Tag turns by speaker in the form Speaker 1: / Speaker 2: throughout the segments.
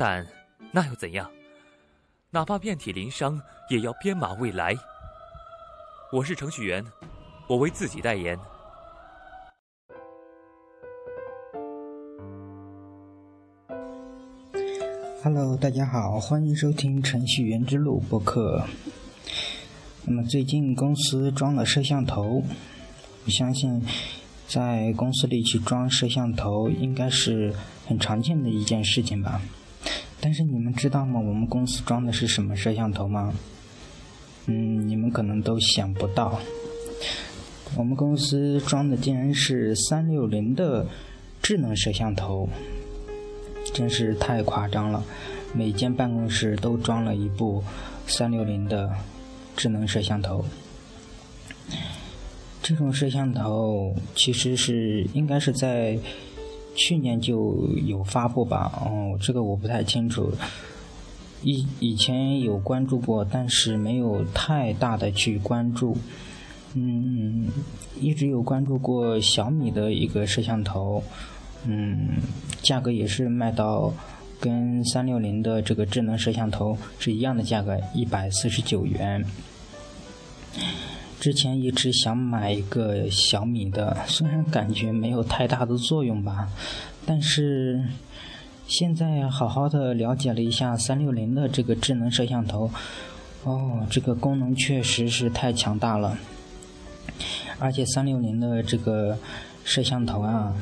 Speaker 1: 但那又怎样？哪怕遍体鳞伤，也要编码未来。我是程序员，我为自己代言。
Speaker 2: Hello，大家好，欢迎收听《程序员之路》播客。那么最近公司装了摄像头，我相信在公司里去装摄像头应该是很常见的一件事情吧。但是你们知道吗？我们公司装的是什么摄像头吗？嗯，你们可能都想不到，我们公司装的竟然是三六零的智能摄像头。真是太夸张了！每间办公室都装了一部三六零的智能摄像头。这种摄像头其实是应该是在去年就有发布吧？哦，这个我不太清楚。以以前有关注过，但是没有太大的去关注。嗯，一直有关注过小米的一个摄像头。嗯，价格也是卖到跟三六零的这个智能摄像头是一样的价格，一百四十九元。之前一直想买一个小米的，虽然感觉没有太大的作用吧，但是现在好好的了解了一下三六零的这个智能摄像头，哦，这个功能确实是太强大了，而且三六零的这个摄像头啊。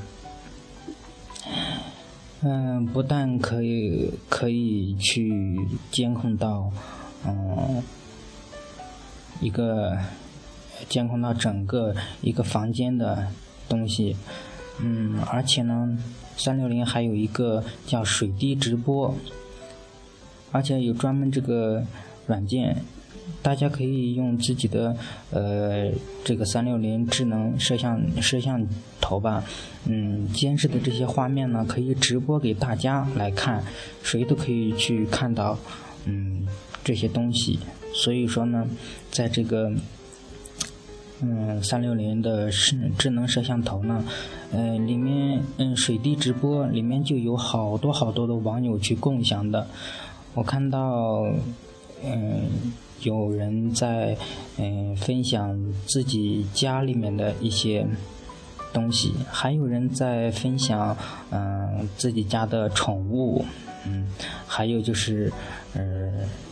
Speaker 2: 嗯，不但可以可以去监控到，嗯，一个监控到整个一个房间的东西，嗯，而且呢，三六零还有一个叫水滴直播，而且有专门这个软件。大家可以用自己的呃这个三六零智能摄像摄像头吧，嗯，监视的这些画面呢，可以直播给大家来看，谁都可以去看到，嗯，这些东西。所以说呢，在这个嗯三六零的智智能摄像头呢，呃里面嗯水滴直播里面就有好多好多的网友去共享的，我看到嗯。有人在嗯分享自己家里面的一些东西，还有人在分享嗯自己家的宠物，嗯，还有就是呃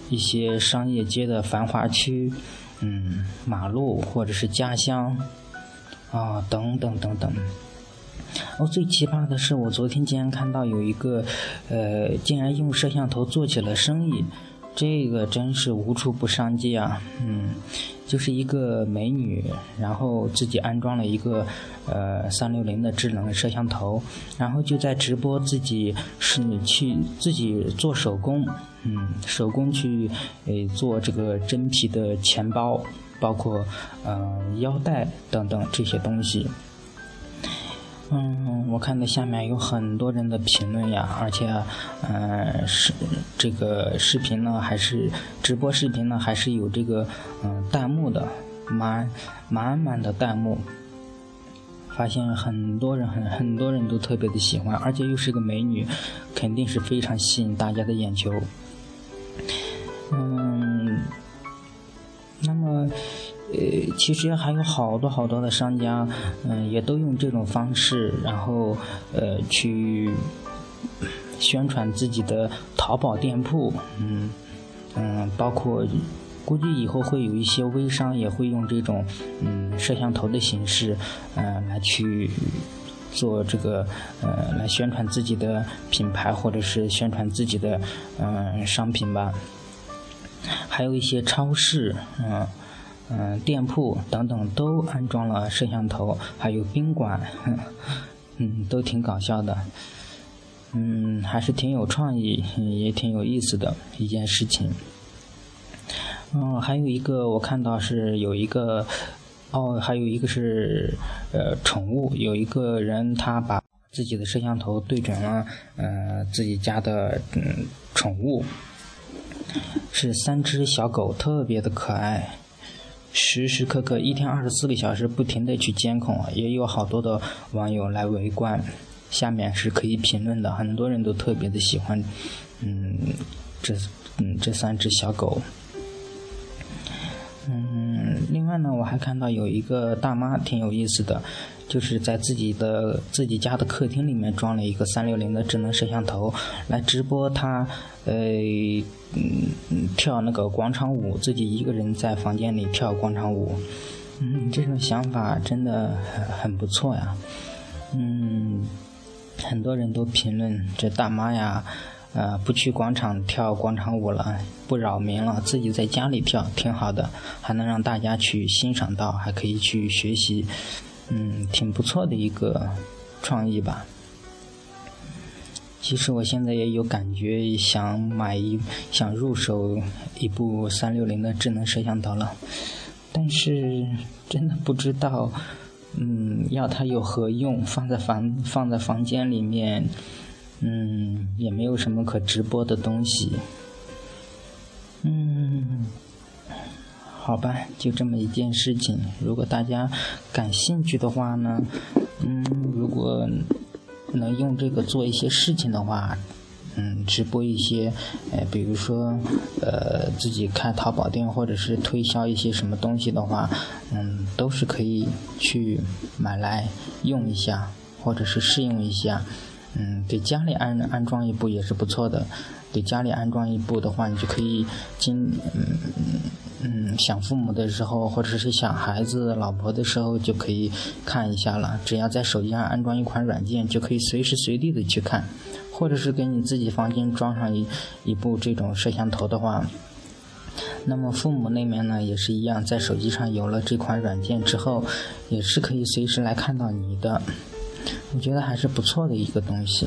Speaker 2: 一些商业街的繁华区，嗯，马路或者是家乡啊等等等等。哦，最奇葩的是，我昨天竟然看到有一个呃，竟然用摄像头做起了生意。这个真是无处不商机啊！嗯，就是一个美女，然后自己安装了一个呃三六零的智能摄像头，然后就在直播自己是去自己做手工，嗯，手工去诶做这个真皮的钱包，包括呃腰带等等这些东西。嗯，我看到下面有很多人的评论呀，而且，嗯，是这个视频呢，还是直播视频呢，还是有这个嗯弹幕的，满满满的弹幕，发现很多人很很多人都特别的喜欢，而且又是个美女，肯定是非常吸引大家的眼球。嗯，那么。呃，其实还有好多好多的商家，嗯，也都用这种方式，然后呃去宣传自己的淘宝店铺，嗯嗯，包括估计以后会有一些微商也会用这种嗯摄像头的形式，嗯来去做这个呃来宣传自己的品牌或者是宣传自己的嗯商品吧，还有一些超市，嗯。嗯，店铺等等都安装了摄像头，还有宾馆，嗯，都挺搞笑的。嗯，还是挺有创意，也挺有意思的一件事情。嗯，还有一个我看到是有一个，哦，还有一个是呃宠物，有一个人他把自己的摄像头对准了呃自己家的嗯宠物，是三只小狗，特别的可爱，时时刻刻一天二十四个小时不停的去监控，也有好多的网友来围观，下面是可以评论的，很多人都特别的喜欢，嗯，这嗯这三只小狗。嗯，另外呢，我还看到有一个大妈挺有意思的，就是在自己的自己家的客厅里面装了一个三六零的智能摄像头，来直播他呃嗯跳那个广场舞，自己一个人在房间里跳广场舞。嗯，这种想法真的很很不错呀。嗯，很多人都评论这大妈呀。呃，不去广场跳广场舞了，不扰民了，自己在家里跳挺好的，还能让大家去欣赏到，还可以去学习，嗯，挺不错的一个创意吧。其实我现在也有感觉，想买一想入手一部三六零的智能摄像头了，但是真的不知道，嗯，要它有何用？放在房放在房间里面。嗯，也没有什么可直播的东西。好吧，就这么一件事情。如果大家感兴趣的话呢，嗯，如果能用这个做一些事情的话，嗯，直播一些，呃，比如说，呃，自己开淘宝店或者是推销一些什么东西的话，嗯，都是可以去买来用一下，或者是试用一下。嗯，给家里安安装一部也是不错的。给家里安装一部的话，你就可以经嗯嗯想父母的时候，或者是想孩子、老婆的时候，就可以看一下了。只要在手机上安装一款软件，就可以随时随地的去看。或者是给你自己房间装上一一部这种摄像头的话，那么父母那边呢也是一样，在手机上有了这款软件之后，也是可以随时来看到你的。我觉得还是不错的一个东西。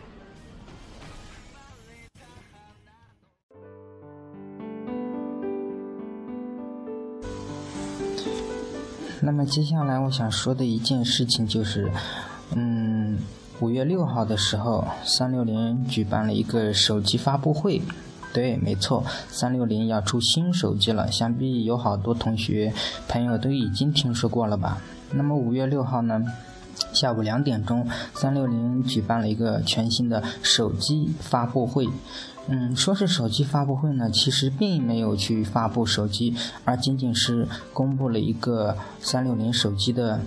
Speaker 2: 那么接下来我想说的一件事情就是，嗯，五月六号的时候，三六零举办了一个手机发布会。对，没错，三六零要出新手机了，想必有好多同学朋友都已经听说过了吧？那么五月六号呢，下午两点钟，三六零举办了一个全新的手机发布会。嗯，说是手机发布会呢，其实并没有去发布手机，而仅仅是公布了一个三六零手机的。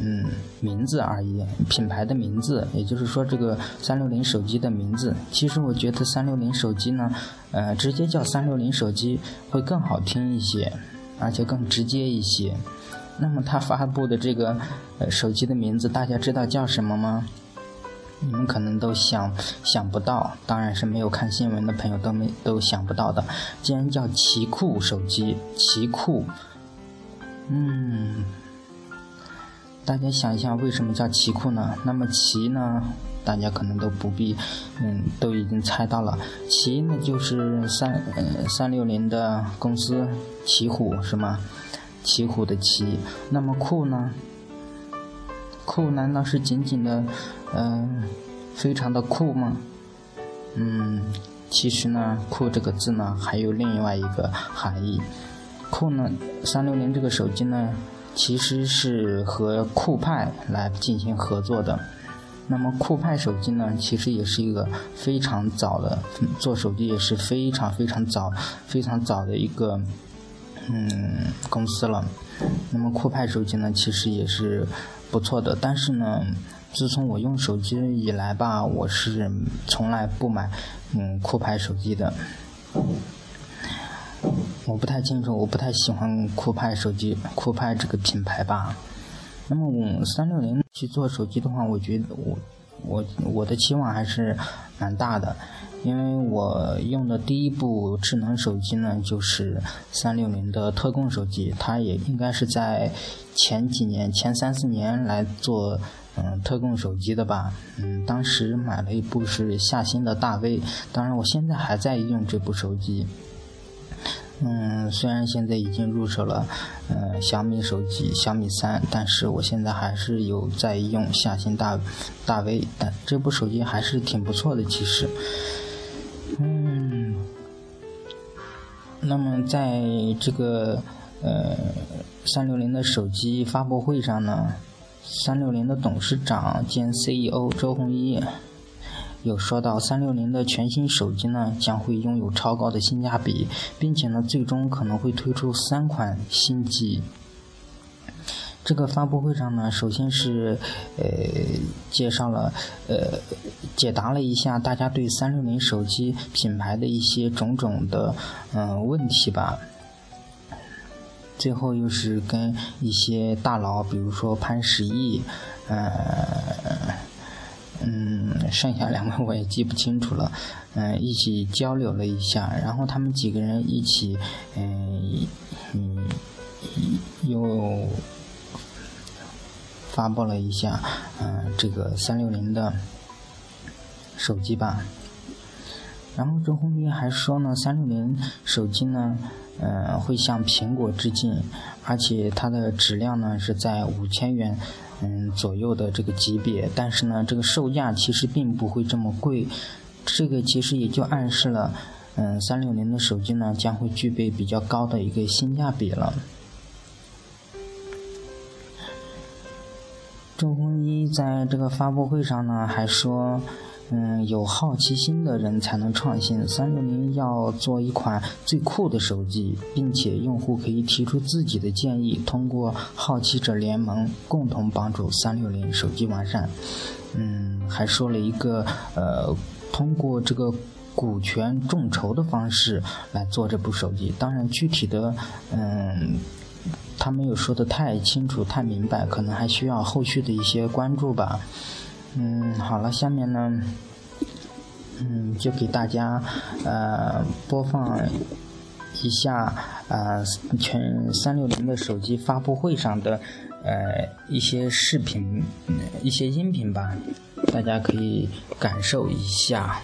Speaker 2: 嗯，名字而已，品牌的名字，也就是说这个三六零手机的名字。其实我觉得三六零手机呢，呃，直接叫三六零手机会更好听一些，而且更直接一些。那么它发布的这个呃手机的名字，大家知道叫什么吗？你们可能都想想不到，当然是没有看新闻的朋友都没都想不到的，竟然叫奇酷手机，奇酷，嗯。大家想一下，为什么叫奇酷呢？那么奇呢，大家可能都不必，嗯，都已经猜到了。奇呢，就是三呃三六零的公司奇虎是吗？奇虎的奇。那么酷呢？酷难道是仅仅的，嗯，非常的酷吗？嗯，其实呢，酷这个字呢，还有另外一个含义。酷呢，三六零这个手机呢。其实是和酷派来进行合作的。那么酷派手机呢，其实也是一个非常早的做手机也是非常非常早、非常早的一个嗯公司了。那么酷派手机呢，其实也是不错的。但是呢，自从我用手机以来吧，我是从来不买嗯酷派手机的。我不太清楚，我不太喜欢酷派手机，酷派这个品牌吧。那么我三六零去做手机的话，我觉得我我我的期望还是蛮大的。因为我用的第一部智能手机呢，就是三六零的特供手机，它也应该是在前几年、前三四年来做嗯特供手机的吧。嗯，当时买了一部是夏新的大 V，当然我现在还在用这部手机。嗯，虽然现在已经入手了呃小米手机小米三，但是我现在还是有在用夏新大大 V，但这部手机还是挺不错的，其实。嗯，那么在这个呃三六零的手机发布会上呢，三六零的董事长兼 CEO 周鸿祎有说到，三六零的全新手机呢将会拥有超高的性价比，并且呢最终可能会推出三款新机。这个发布会上呢，首先是呃介绍了呃解答了一下大家对三六零手机品牌的一些种种的嗯问题吧。最后又是跟一些大佬，比如说潘石屹，呃嗯，剩下两位我也记不清楚了，嗯，一起交流了一下，然后他们几个人一起嗯嗯又。发布了一下，嗯，这个三六零的手机吧。然后周鸿祎还说呢，三六零手机呢，嗯，会向苹果致敬，而且它的质量呢是在五千元嗯左右的这个级别，但是呢，这个售价其实并不会这么贵。这个其实也就暗示了，嗯，三六零的手机呢将会具备比较高的一个性价比了。周鸿祎在这个发布会上呢，还说，嗯，有好奇心的人才能创新。三六零要做一款最酷的手机，并且用户可以提出自己的建议，通过好奇者联盟共同帮助三六零手机完善。嗯，还说了一个，呃，通过这个股权众筹的方式来做这部手机。当然，具体的，嗯。他没有说的太清楚、太明白，可能还需要后续的一些关注吧。嗯，好了，下面呢，嗯，就给大家呃播放一下呃全三六零的手机发布会上的呃一些视频、一些音频吧，大家可以感受一下。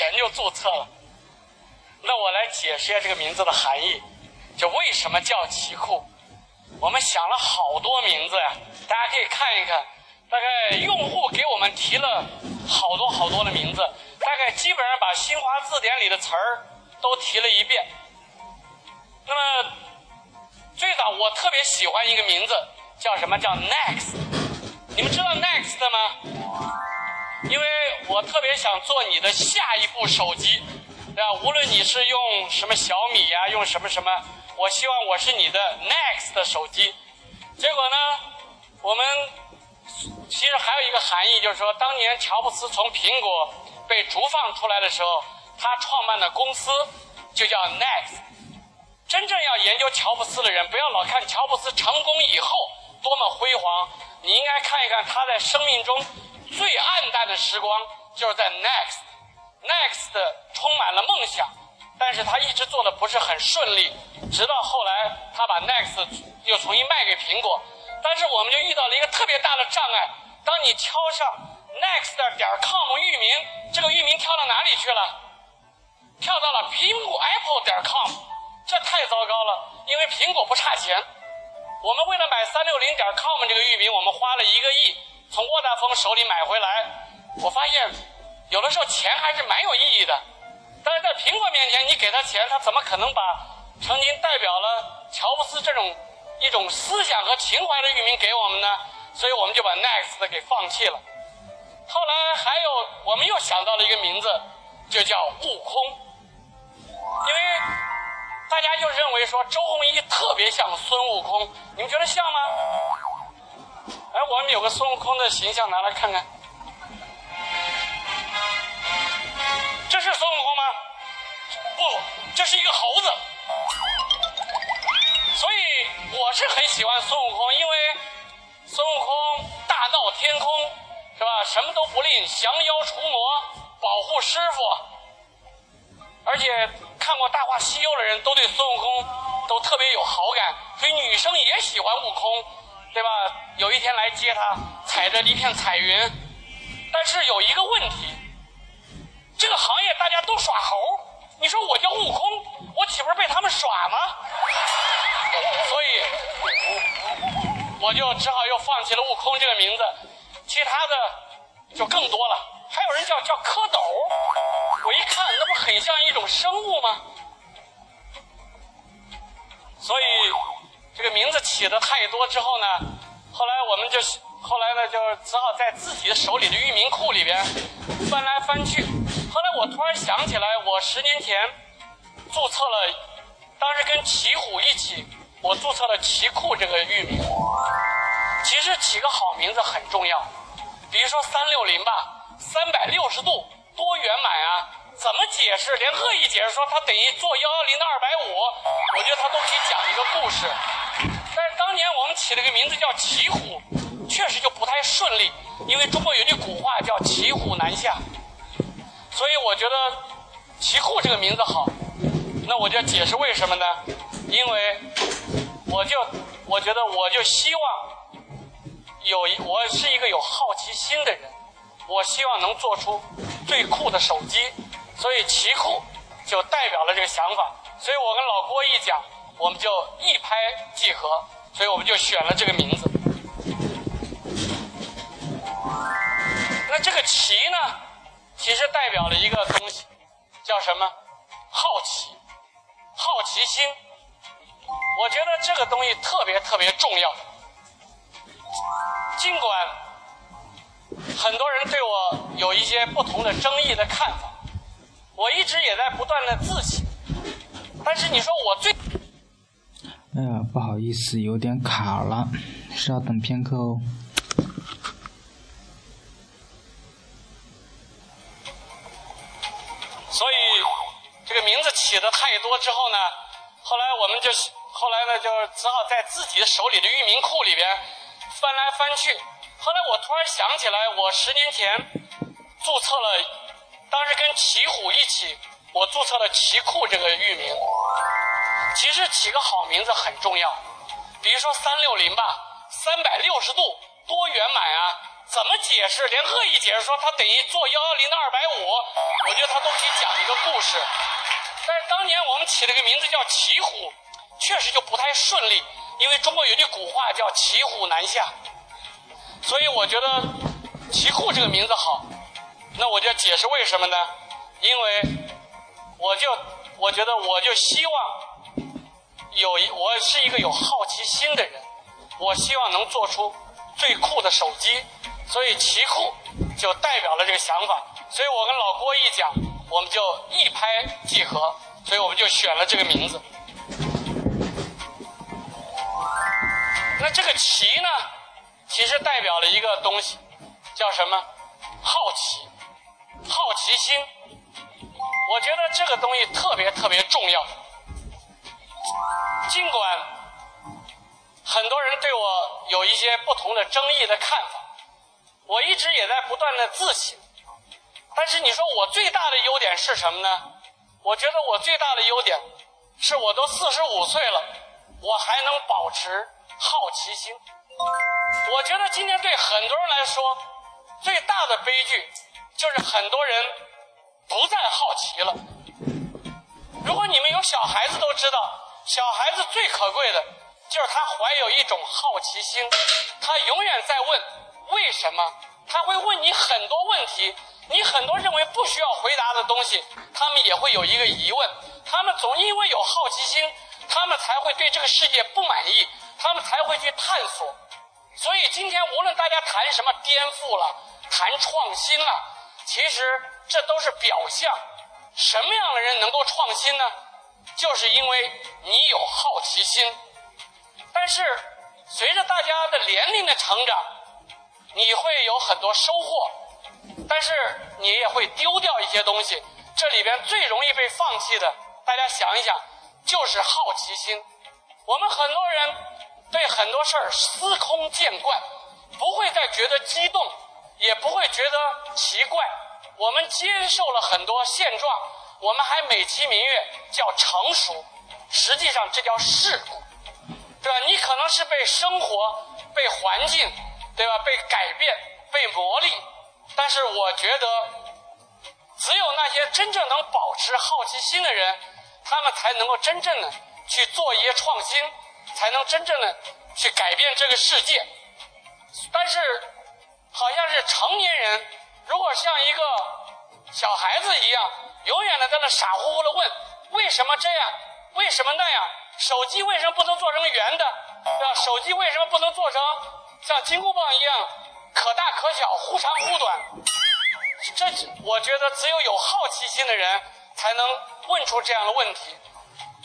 Speaker 3: 前就注册了。那我来解释一下这个名字的含义，就为什么叫奇酷？我们想了好多名字呀，大家可以看一看，大概用户给我们提了好多好多的名字，大概基本上把新华字典里的词儿都提了一遍。那么。最早我特别喜欢一个名字，叫什么叫 Next？你们知道 Next 吗？因为我特别想做你的下一部手机，对吧？无论你是用什么小米呀，用什么什么，我希望我是你的 Next 手机。结果呢，我们其实还有一个含义就是说，当年乔布斯从苹果被逐放出来的时候，他创办的公司就叫 Next。真正要研究乔布斯的人，不要老看乔布斯成功以后多么辉煌，你应该看一看他在生命中最暗淡的时光，就是在 Next。Next 充满了梦想，但是他一直做的不是很顺利，直到后来他把 Next 又重新卖给苹果。但是我们就遇到了一个特别大的障碍。当你敲上 next 点 com 域名，这个域名跳到哪里去了？跳到了苹果 apple 点 com，这太糟糕了。因为苹果不差钱，我们为了买三六零点 com 这个域名，我们花了一个亿从沃达丰手里买回来。我发现有的时候钱还是蛮有意义的，但是在苹果面前，你给他钱，他怎么可能把曾经代表了乔布斯这种？一种思想和情怀的域名给我们呢，所以我们就把 Next 给放弃了。后来还有，我们又想到了一个名字，就叫悟空，因为大家就认为说周鸿祎特别像孙悟空，你们觉得像吗？哎，我们有个孙悟空的形象，拿来看看，这是孙悟空吗？不，这是一个猴子。所以我是很喜欢孙悟空，因为孙悟空大闹天空，是吧？什么都不吝，降妖除魔，保护师傅。而且看过《大话西游》的人都对孙悟空都特别有好感，所以女生也喜欢悟空，对吧？有一天来接他，踩着一片彩云。但是有一个问题，这个行业大家都耍猴，你说我叫悟空，我岂不是被他们耍吗？所以，我就只好又放弃了悟空这个名字，其他的就更多了。还有人叫叫蝌蚪，我一看，那不很像一种生物吗？所以，这个名字起的太多之后呢，后来我们就后来呢，就只好在自己的手里的域名库里边翻来翻去。后来我突然想起来，我十年前注册了，当时跟奇虎一起。我注册了“奇酷”这个域名，其实起个好名字很重要。比如说“三六零”吧，三百六十度多圆满啊，怎么解释？连恶意解释说它等于做幺幺零的二百五，我觉得它都可以讲一个故事。但是当年我们起了个名字叫“奇虎”，确实就不太顺利，因为中国有句古话叫“骑虎难下”，所以我觉得“奇酷”这个名字好。那我就要解释为什么呢？因为我就我觉得我就希望有一我是一个有好奇心的人，我希望能做出最酷的手机，所以奇酷就代表了这个想法。所以我跟老郭一讲，我们就一拍即合，所以我们就选了这个名字。那这个奇呢，其实代表了一个东西，叫什么？好奇。好奇心，我觉得这个东西特别特别重要。尽管很多人对我有一些不同的争议的看法，我一直也在不断的自省。但是你说我最……
Speaker 2: 哎呀，不好意思，有点卡了，稍等片刻哦。
Speaker 3: 所以，这个名字起的太多之后呢，后来我们就后来呢，就只好在自己手里的域名库里边翻来翻去。后来我突然想起来，我十年前注册了，当时跟奇虎一起，我注册了奇酷这个域名。其实起个好名字很重要，比如说三六零吧，三百六十度多圆满啊，怎么解释？连恶意解释说它等于做幺幺零的二百五，我觉得它都可以讲一个故事。但是当年我们起了个名字叫“骑虎”，确实就不太顺利，因为中国有句古话叫“骑虎难下”，所以我觉得“骑虎”这个名字好。那我就解释为什么呢？因为我就我觉得我就希望有一我是一个有好奇心的人，我希望能做出最酷的手机，所以“奇酷”就代表了这个想法。所以我跟老郭一讲。我们就一拍即合，所以我们就选了这个名字。那这个“奇”呢，其实代表了一个东西，叫什么？好奇，好奇心。我觉得这个东西特别特别重要。尽管很多人对我有一些不同的争议的看法，我一直也在不断的自省。但是你说我最大的优点是什么呢？我觉得我最大的优点是我都四十五岁了，我还能保持好奇心。我觉得今天对很多人来说，最大的悲剧就是很多人不再好奇了。如果你们有小孩子都知道，小孩子最可贵的就是他怀有一种好奇心，他永远在问为什么，他会问你很多问题。你很多认为不需要回答的东西，他们也会有一个疑问。他们总因为有好奇心，他们才会对这个世界不满意，他们才会去探索。所以今天无论大家谈什么颠覆了，谈创新了，其实这都是表象。什么样的人能够创新呢？就是因为你有好奇心。但是随着大家的年龄的成长，你会有很多收获。但是你也会丢掉一些东西，这里边最容易被放弃的，大家想一想，就是好奇心。我们很多人对很多事儿司空见惯，不会再觉得激动，也不会觉得奇怪。我们接受了很多现状，我们还美其名曰叫成熟，实际上这叫世故，对吧？你可能是被生活、被环境，对吧？被改变、被磨砺。但是我觉得，只有那些真正能保持好奇心的人，他们才能够真正的去做一些创新，才能真正的去改变这个世界。但是，好像是成年人，如果像一个小孩子一样，永远的在那傻乎乎的问：为什么这样？为什么那样？手机为什么不能做成圆的？对吧？手机为什么不能做成像金箍棒一样？可大可小，忽长忽短，这我觉得只有有好奇心的人才能问出这样的问题。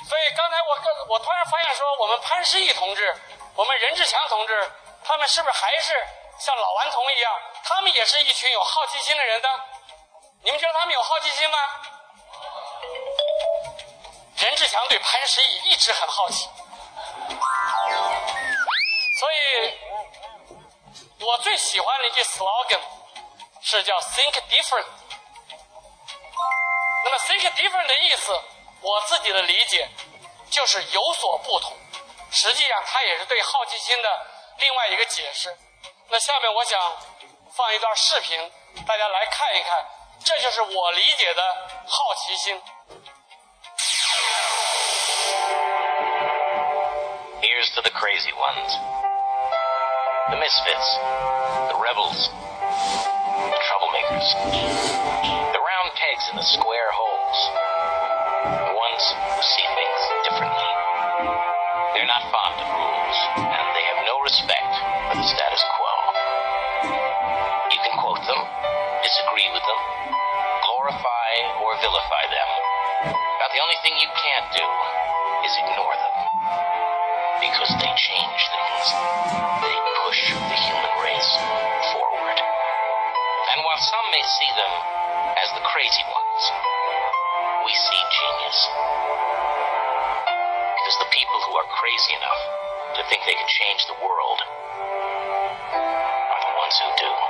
Speaker 3: 所以刚才我我突然发现说，我们潘石屹同志，我们任志强同志，他们是不是还是像老顽童一样？他们也是一群有好奇心的人的。你们觉得他们有好奇心吗？任志强对潘石屹一直很好奇，所以。我最喜欢的一句 slogan 是叫 “think different”。那么 “think different” 的意思，我自己的理解就是有所不同。实际上，它也是对好奇心的另外一个解释。那下面我想放一段视频，大家来看一看，这就是我理解的好奇心。
Speaker 4: Here's to the crazy ones. the misfits, the rebels, the troublemakers, the round pegs in the square holes, the ones who see things differently. They're not fond of rules, and they have no respect disagree with them, glorify or vilify them, but the only thing you can't do is ignore them because they change things. They push the human race forward. And while some may see them as the crazy ones, we see genius. Because the people who are crazy enough to think they can change the world are the ones who do.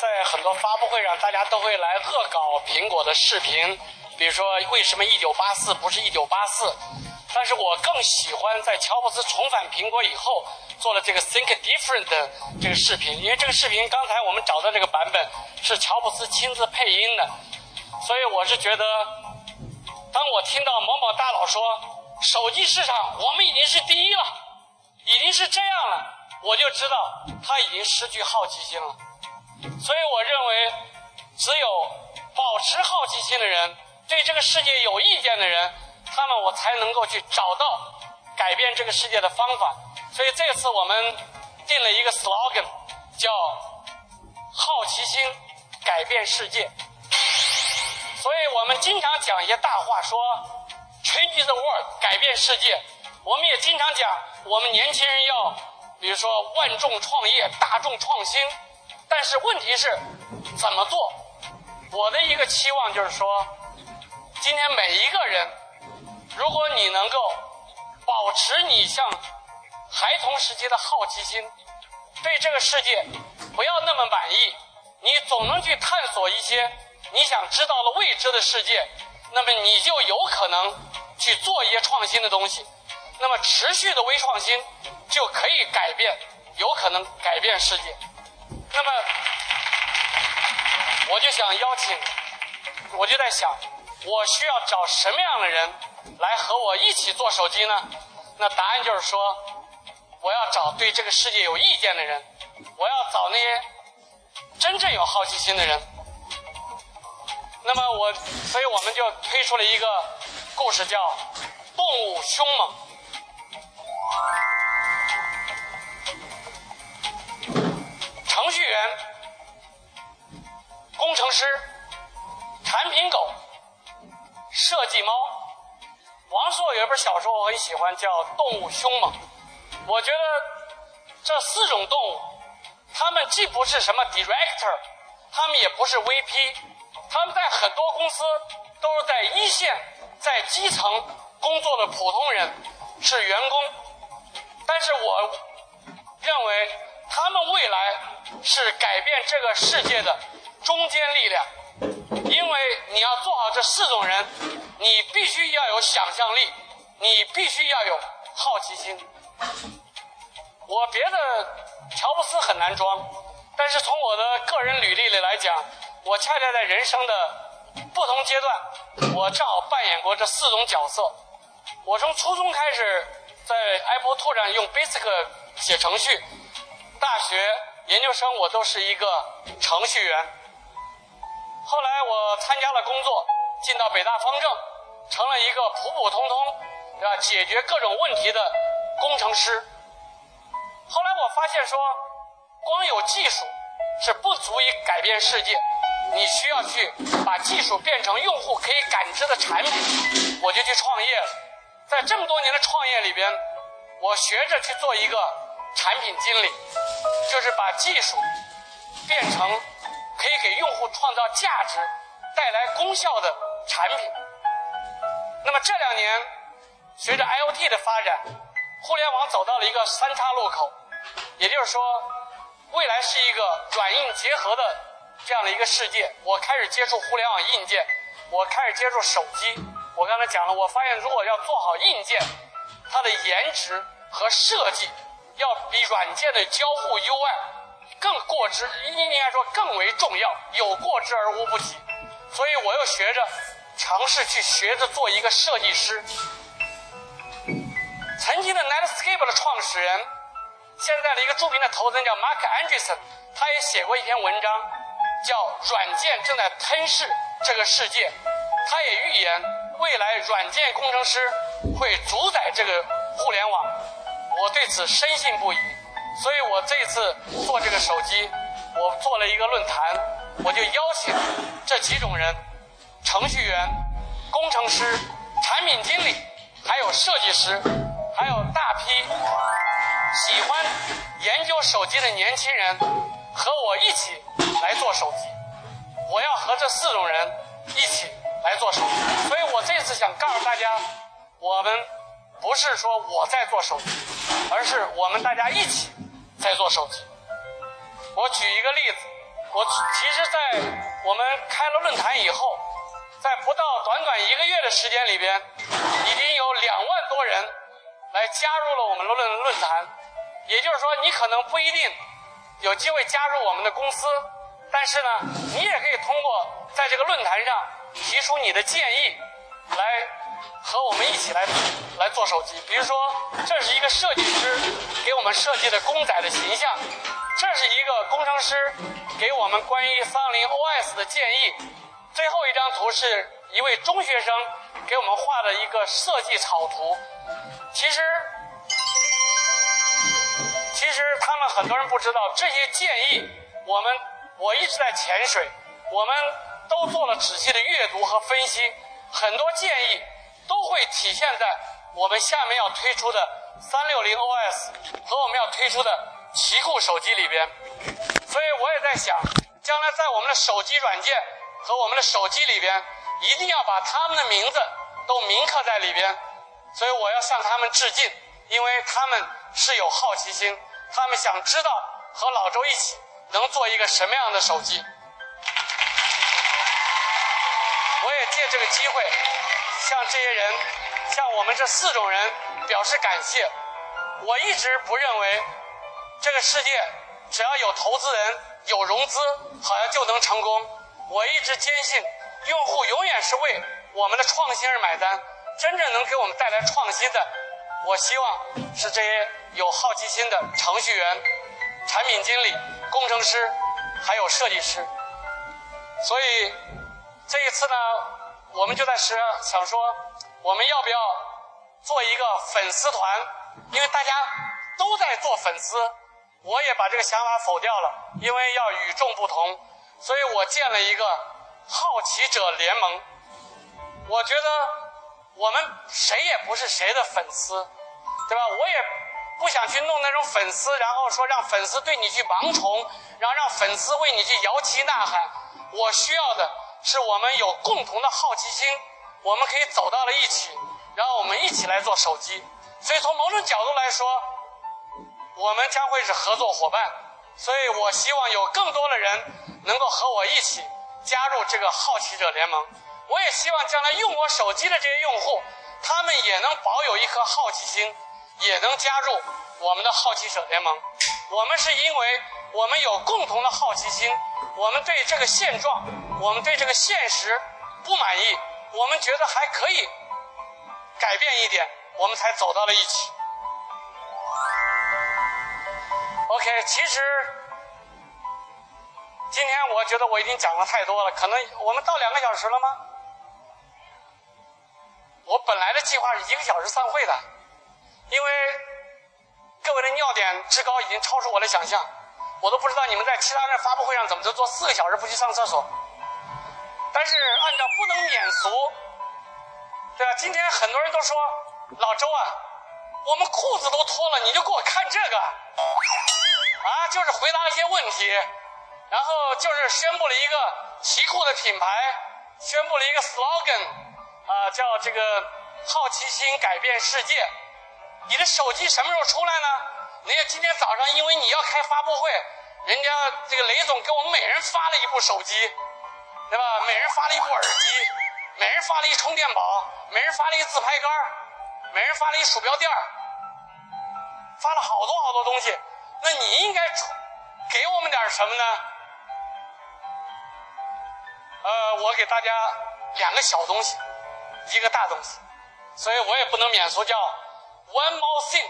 Speaker 3: 在很多发布会上，大家都会来恶搞苹果的视频，比如说为什么一九八四不是一九八四？但是我更喜欢在乔布斯重返苹果以后做了这个 Think Different 的这个视频，因为这个视频刚才我们找到这个版本是乔布斯亲自配音的，所以我是觉得，当我听到某某大佬说手机市场我们已经是第一了，已经是这样了。我就知道他已经失去好奇心了，所以我认为，只有保持好奇心的人，对这个世界有意见的人，他们我才能够去找到改变这个世界的方法。所以这次我们定了一个 slogan，叫“好奇心改变世界”。所以我们经常讲一些大话，说 “change the world”，改变世界。我们也经常讲，我们年轻人要，比如说万众创业、大众创新。但是问题是，怎么做？我的一个期望就是说，今天每一个人，如果你能够保持你像孩童时期的好奇心，对这个世界不要那么满意，你总能去探索一些你想知道的未知的世界，那么你就有可能去做一些创新的东西。那么持续的微创新就可以改变，有可能改变世界。那么我就想邀请，我就在想，我需要找什么样的人来和我一起做手机呢？那答案就是说，我要找对这个世界有意见的人，我要找那些真正有好奇心的人。那么我，所以我们就推出了一个故事，叫《动物凶猛》。很喜欢，叫《动物凶猛》。我觉得这四种动物，它们既不是什么 director，它们也不是 VP，它们在很多公司都是在一线、在基层工作的普通人，是员工。但是我认为，他们未来是改变这个世界的中坚力量。因为你要做好这四种人，你必须要有想象力，你必须要有好奇心。我别的乔布斯很难装，但是从我的个人履历里来讲，我恰恰在人生的不同阶段，我正好扮演过这四种角色。我从初中开始在 Apple Two 上用 Basic 写程序，大学、研究生我都是一个程序员。后来我参加了工作，进到北大方正，成了一个普普通通，对吧？解决各种问题的工程师。后来我发现说，光有技术是不足以改变世界，你需要去把技术变成用户可以感知的产品。我就去创业了，在这么多年的创业里边，我学着去做一个产品经理，就是把技术变成。可以给用户创造价值、带来功效的产品。那么这两年，随着 IOT 的发展，互联网走到了一个三叉路口，也就是说，未来是一个软硬结合的这样的一个世界。我开始接触互联网硬件，我开始接触手机。我刚才讲了，我发现如果要做好硬件，它的颜值和设计要比软件的交互 UI。更过之，应该说更为重要，有过之而无不及。所以我又学着尝试去学着做一个设计师。曾经的 Netscape 的创始人，现在的一个著名的投资人叫 Mark Anderson，他也写过一篇文章，叫《软件正在吞噬这个世界》。他也预言未来软件工程师会主宰这个互联网。我对此深信不疑。所以我这次做这个手机，我做了一个论坛，我就邀请这几种人：程序员、工程师、产品经理，还有设计师，还有大批喜欢研究手机的年轻人，和我一起来做手机。我要和这四种人一起来做手机。所以我这次想告诉大家，我们不是说我在做手机，而是我们大家一起。在做手机，我举一个例子，我其实，在我们开了论坛以后，在不到短短一个月的时间里边，已经有两万多人来加入了我们论论坛。也就是说，你可能不一定有机会加入我们的公司，但是呢，你也可以通过在这个论坛上提出你的建议来。和我们一起来来做手机，比如说，这是一个设计师给我们设计的公仔的形象，这是一个工程师给我们关于三零 OS 的建议，最后一张图是一位中学生给我们画的一个设计草图。其实，其实他们很多人不知道这些建议，我们我一直在潜水，我们都做了仔细的阅读和分析，很多建议都会体现在我们下面要推出的三六零 OS 和我们要推出的奇酷手机里边。所以我也在想，将来在我们的手机软件和我们的手机里边，一定要把他们的名字都铭刻在里边。所以我要向他们致敬，因为他们是有好奇心，他们想知道和老周一起能做一个什么样的手机。我也借这个机会向这些人，向我们这四种人表示感谢。我一直不认为这个世界只要有投资人、有融资，好像就能成功。我一直坚信，用户永远是为我们的创新而买单。真正能给我们带来创新的，我希望是这些有好奇心的程序员、产品经理、工程师，还有设计师。所以这一次呢，我们就在是想说，我们要不要做一个粉丝团？因为大家都在做粉丝，我也把这个想法否掉了，因为要与众不同。所以我建了一个好奇者联盟。我觉得。我们谁也不是谁的粉丝，对吧？我也不想去弄那种粉丝，然后说让粉丝对你去盲从，然后让粉丝为你去摇旗呐喊。我需要的是我们有共同的好奇心，我们可以走到了一起，然后我们一起来做手机。所以从某种角度来说，我们将会是合作伙伴。所以我希望有更多的人能够和我一起加入这个好奇者联盟。我也希望将来用我手机的这些用户，他们也能保有一颗好奇心，也能加入我们的好奇者联盟。我们是因为我们有共同的好奇心，我们对这个现状，我们对这个现实不满意，我们觉得还可以改变一点，我们才走到了一起。OK，其实。今天我觉得我已经讲了太多了，可能我们到两个小时了吗？我本来的计划是一个小时散会的，因为各位的尿点之高已经超出我的想象，我都不知道你们在其他的发布会上怎么就坐四个小时不去上厕所。但是按照不能免俗，对吧？今天很多人都说老周啊，我们裤子都脱了，你就给我看这个啊，就是回答一些问题。然后就是宣布了一个奇酷的品牌，宣布了一个 slogan，啊，叫这个好奇心改变世界。你的手机什么时候出来呢？人家今天早上因为你要开发布会，人家这个雷总给我们每人发了一部手机，对吧？每人发了一部耳机，每人发了一充电宝，每人发了一自拍杆，每人发了一鼠标垫发了好多好多东西。那你应该出给我们点什么呢？呃，我给大家两个小东西，一个大东西，所以我也不能免俗，叫 one more thing，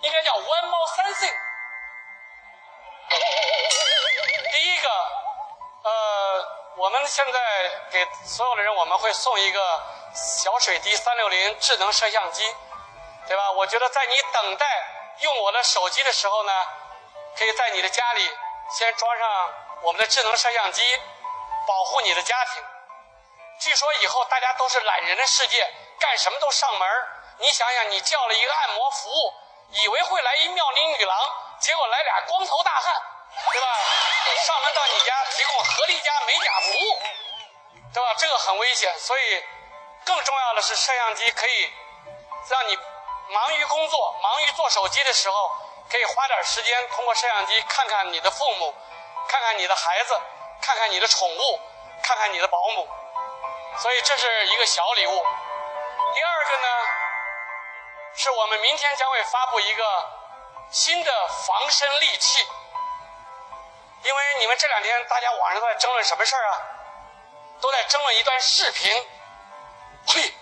Speaker 3: 应该叫 one more something。第一个，呃，我们现在给所有的人，我们会送一个小水滴三六零智能摄像机，对吧？我觉得在你等待用我的手机的时候呢，可以在你的家里先装上我们的智能摄像机。保护你的家庭。据说以后大家都是懒人的世界，干什么都上门你想想，你叫了一个按摩服务，以为会来一妙龄女郎，结果来俩光头大汉，对吧？上门到你家提供合力家美甲服务，对吧？这个很危险。所以，更重要的是，摄像机可以让你忙于工作、忙于做手机的时候，可以花点时间通过摄像机看看你的父母，看看你的孩子。看看你的宠物，看看你的保姆，所以这是一个小礼物。第二个呢，是我们明天将会发布一个新的防身利器。因为你们这两天大家网上都在争论什么事儿啊？都在争论一段视频，嘿，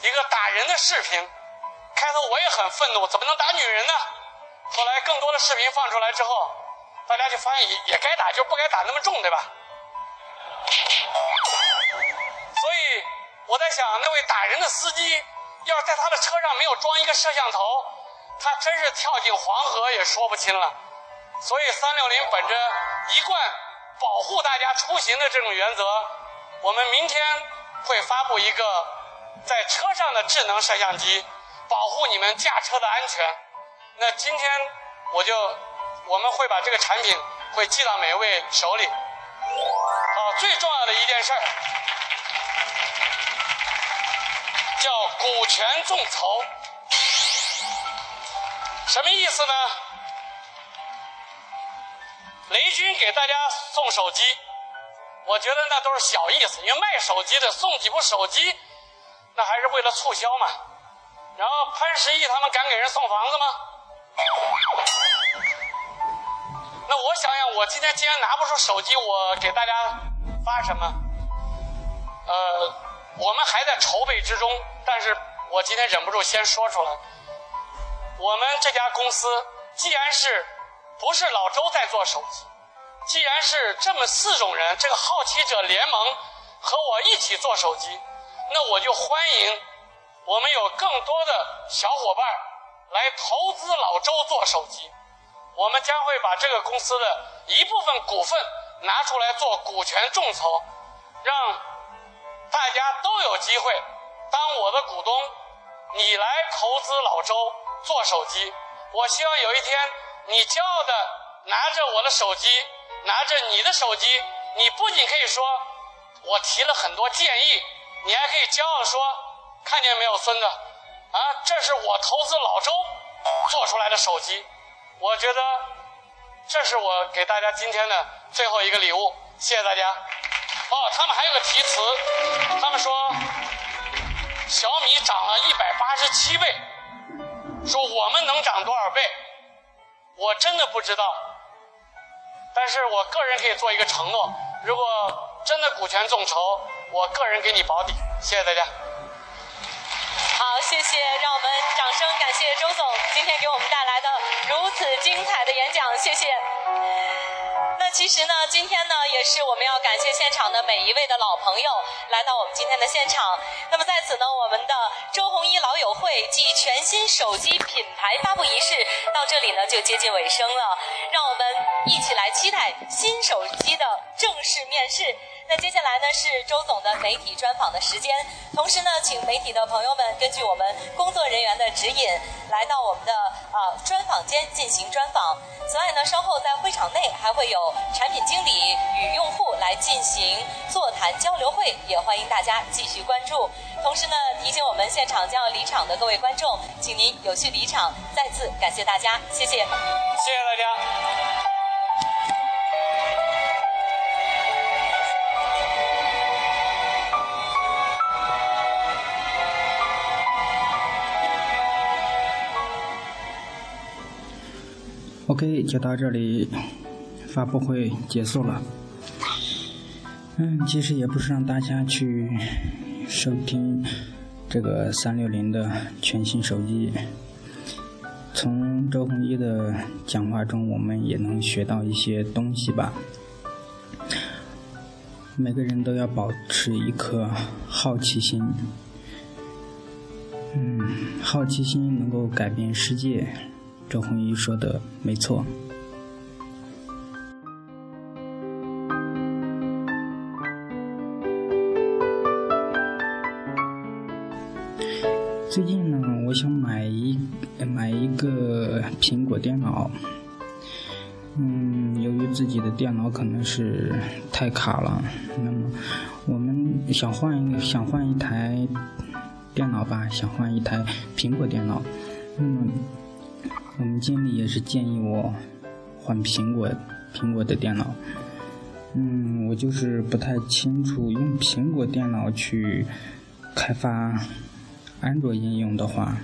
Speaker 3: 一个打人的视频。开头我也很愤怒，怎么能打女人呢？后来更多的视频放出来之后。大家就发现也也该打，就不该打那么重，对吧？所以我在想，那位打人的司机，要是在他的车上没有装一个摄像头，他真是跳进黄河也说不清了。所以三六零本着一贯保护大家出行的这种原则，我们明天会发布一个在车上的智能摄像机，保护你们驾车的安全。那今天我就我们会把这个产品会寄到每一位手里。好，最重要的一件事儿叫股权众筹，什么意思呢？雷军给大家送手机，我觉得那都是小意思，因为卖手机的送几部手机，那还是为了促销嘛。然后潘石屹他们敢给人送房子吗？那我想想，我今天既然拿不出手机，我给大家发什么？呃，我们还在筹备之中，但是我今天忍不住先说出来。我们这家公司既然是不是老周在做手机，既然是这么四种人，这个好奇者联盟和我一起做手机，那我就欢迎我们有更多的小伙伴来投资老周做手机。我们将会把这个公司的一部分股份拿出来做股权众筹，让大家都有机会当我的股东，你来投资老周做手机。我希望有一天你骄傲的拿着我的手机，拿着你的手机，你不仅可以说我提了很多建议，你还可以骄傲说，看见没有，孙子，啊，这是我投资老周做出来的手机。我觉得这是我给大家今天的最后一个礼物，谢谢大家。哦，他们还有个题词，他们说小米涨了一百八十七倍，说我们能涨多少倍？我真的不知道，但是我个人可以做一个承诺，如果真的股权众筹，我个人给你保底。谢谢大家。
Speaker 5: 好，谢谢，让我们掌声感谢周总今天给我们带来的如此精彩的演讲，谢谢。其实呢，今天呢，也是我们要感谢现场的每一位的老朋友来到我们今天的现场。那么在此呢，我们的周鸿祎老友会暨全新手机品牌发布仪式到这里呢就接近尾声了，让我们一起来期待新手机的正式面世。那接下来呢是周总的媒体专访的时间，同时呢，请媒体的朋友们根据我们工作人员的指引，来到我们的啊专访间进行专访。此外呢，稍后在会场内还会有产品经理与用户来进行座谈交流会，也欢迎大家继续关注。同时呢，提醒我们现场将要离场的各位观众，请您有序离场。再次感谢大家，谢谢。
Speaker 3: 谢谢大家。
Speaker 2: OK，就到这里，发布会结束了。嗯，其实也不是让大家去收听这个三六零的全新手机。从周鸿祎的讲话中，我们也能学到一些东西吧。每个人都要保持一颗好奇心。嗯，好奇心能够改变世界。周鸿祎说的没错。最近呢，我想买一买一个苹果电脑。嗯，由于自己的电脑可能是太卡了，那么我们想换一想换一台电脑吧，想换一台苹果电脑。那么。我们经理也是建议我换苹果苹果的电脑，嗯，我就是不太清楚用苹果电脑去开发安卓应用的话，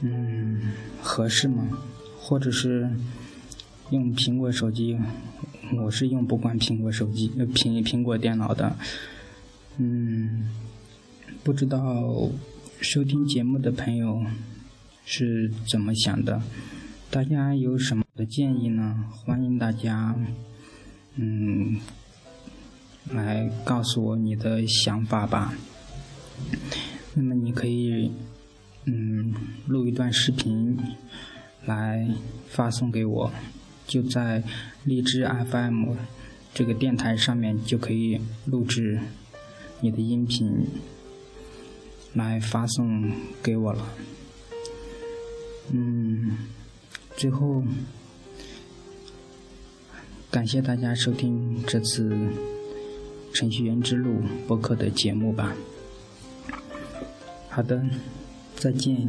Speaker 2: 嗯，合适吗？或者是用苹果手机，我是用不惯苹果手机呃苹苹果电脑的，嗯，不知道收听节目的朋友。是怎么想的？大家有什么的建议呢？欢迎大家，嗯，来告诉我你的想法吧。那么你可以，嗯，录一段视频来发送给我，就在荔枝 FM 这个电台上面就可以录制你的音频来发送给我了。嗯，最后感谢大家收听这次程序员之路播客的节目吧。好的，再见。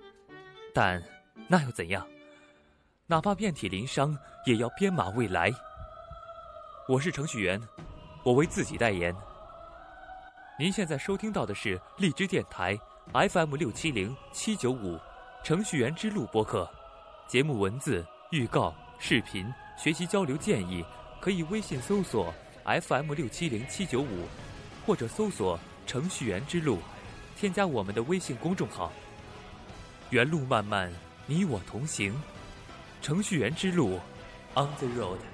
Speaker 1: 但那又怎样？哪怕遍体鳞伤，也要编码未来。我是程序员，我为自己代言。您现在收听到的是荔枝电台 FM 六七零七九五程序员之路播客。节目文字、预告、视频、学习交流建议，可以微信搜索 FM 六七零七九五，或者搜索程序员之路，添加我们的微信公众号。原路漫漫，你我同行。程序员之路，On the road。